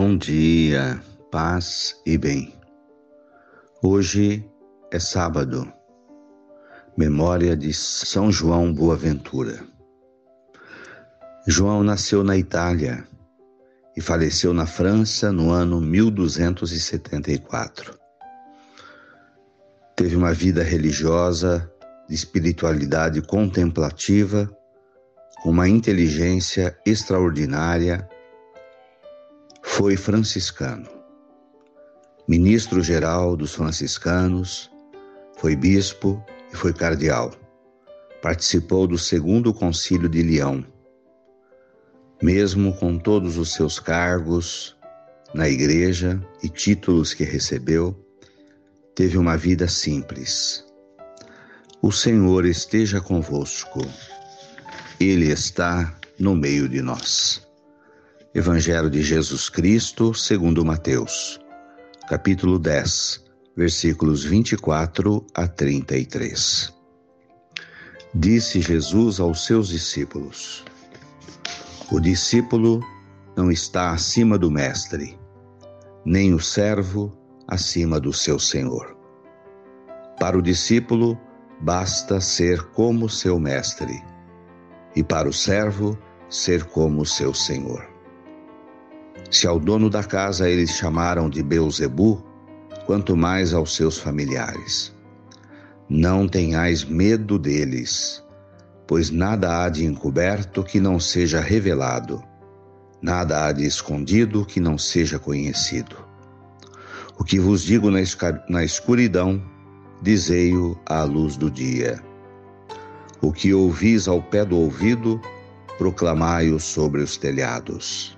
Bom dia, paz e bem. Hoje é sábado, memória de São João Boaventura. João nasceu na Itália e faleceu na França no ano 1274. Teve uma vida religiosa, de espiritualidade contemplativa, com uma inteligência extraordinária foi franciscano. Ministro-geral dos franciscanos, foi bispo e foi cardeal. Participou do segundo concílio de Leão. Mesmo com todos os seus cargos na igreja e títulos que recebeu, teve uma vida simples. O Senhor esteja convosco. Ele está no meio de nós. Evangelho de Jesus Cristo, segundo Mateus, capítulo 10, versículos 24 a 33. Disse Jesus aos seus discípulos: O discípulo não está acima do mestre, nem o servo acima do seu senhor. Para o discípulo, basta ser como seu mestre, e para o servo, ser como seu senhor. Se ao dono da casa eles chamaram de Beuzebu, quanto mais aos seus familiares. Não tenhais medo deles, pois nada há de encoberto que não seja revelado, nada há de escondido que não seja conhecido. O que vos digo na escuridão, dizei-o à luz do dia. O que ouvis ao pé do ouvido, proclamai-o sobre os telhados.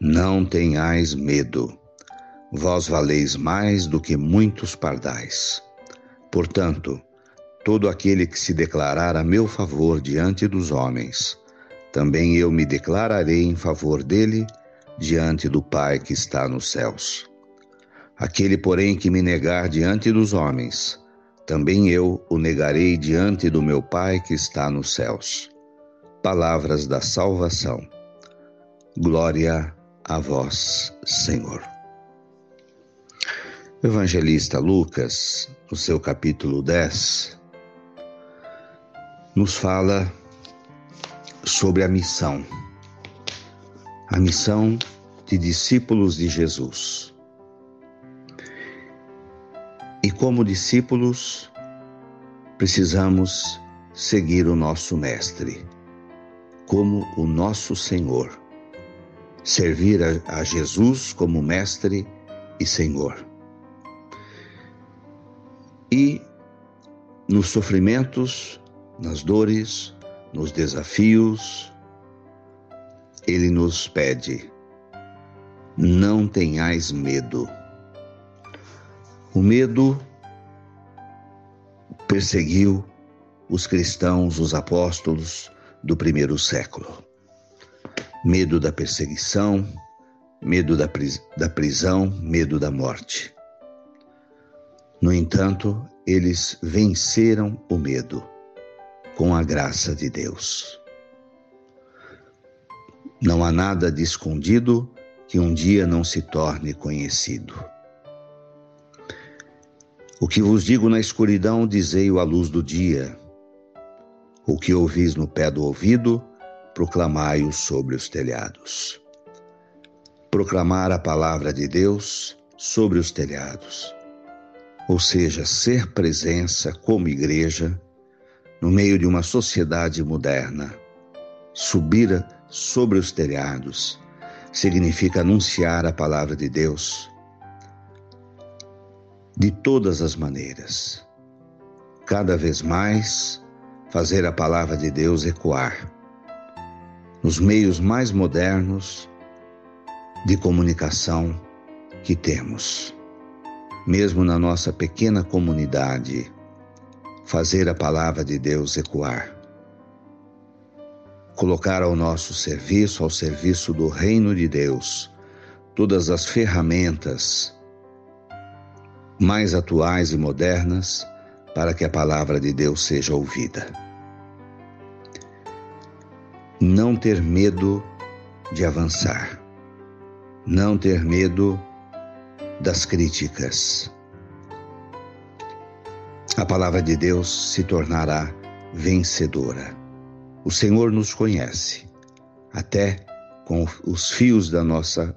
Não tenhais medo, vós valeis mais do que muitos pardais. Portanto, todo aquele que se declarar a meu favor diante dos homens, também eu me declararei em favor dele diante do Pai que está nos céus. Aquele, porém, que me negar diante dos homens, também eu o negarei diante do meu Pai que está nos céus. Palavras da salvação. Glória a vós, Senhor. Evangelista Lucas, no seu capítulo 10, nos fala sobre a missão, a missão de discípulos de Jesus. E como discípulos, precisamos seguir o nosso Mestre, como o nosso Senhor servir a, a Jesus como Mestre e Senhor. E nos sofrimentos, nas dores, nos desafios, Ele nos pede: não tenhais medo. O medo perseguiu os cristãos, os apóstolos do primeiro século medo da perseguição, medo da, pris da prisão, medo da morte. No entanto, eles venceram o medo com a graça de Deus. Não há nada de escondido que um dia não se torne conhecido. O que vos digo na escuridão, dizei-o à luz do dia. O que ouvis no pé do ouvido, proclamai-o sobre os telhados. Proclamar a palavra de Deus sobre os telhados, ou seja, ser presença como igreja no meio de uma sociedade moderna. Subir sobre os telhados significa anunciar a palavra de Deus de todas as maneiras. Cada vez mais fazer a palavra de Deus ecoar nos meios mais modernos, de comunicação que temos. Mesmo na nossa pequena comunidade, fazer a palavra de Deus ecoar. Colocar ao nosso serviço, ao serviço do reino de Deus, todas as ferramentas mais atuais e modernas para que a palavra de Deus seja ouvida. Não ter medo de avançar, não ter medo das críticas. A palavra de Deus se tornará vencedora. O Senhor nos conhece, até com os fios da nossa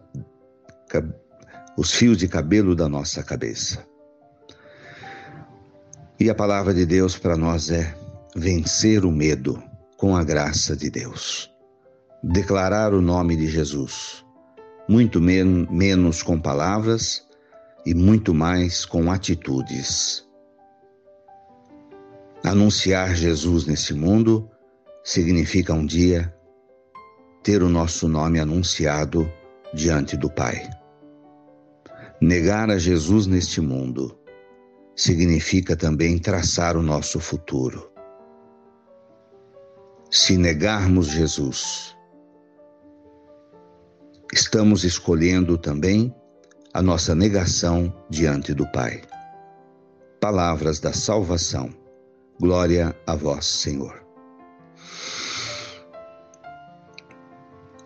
os fios de cabelo da nossa cabeça. E a palavra de Deus para nós é vencer o medo com a graça de Deus. Declarar o nome de Jesus, muito men menos com palavras e muito mais com atitudes. Anunciar Jesus nesse mundo significa um dia ter o nosso nome anunciado diante do Pai. Negar a Jesus neste mundo significa também traçar o nosso futuro. Se negarmos Jesus, estamos escolhendo também a nossa negação diante do Pai. Palavras da salvação. Glória a vós, Senhor.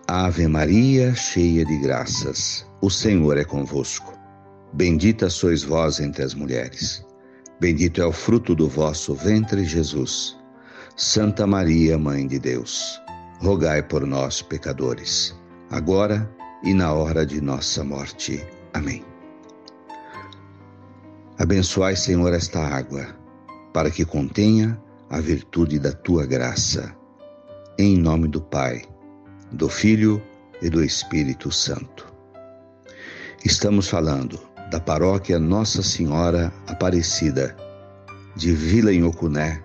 Ave Maria, cheia de graças, o Senhor é convosco. Bendita sois vós entre as mulheres. Bendito é o fruto do vosso ventre, Jesus. Santa Maria, Mãe de Deus, rogai por nós, pecadores, agora e na hora de nossa morte. Amém. Abençoai, Senhor, esta água, para que contenha a virtude da tua graça. Em nome do Pai, do Filho e do Espírito Santo. Estamos falando da paróquia Nossa Senhora Aparecida, de Vila Inhocuné,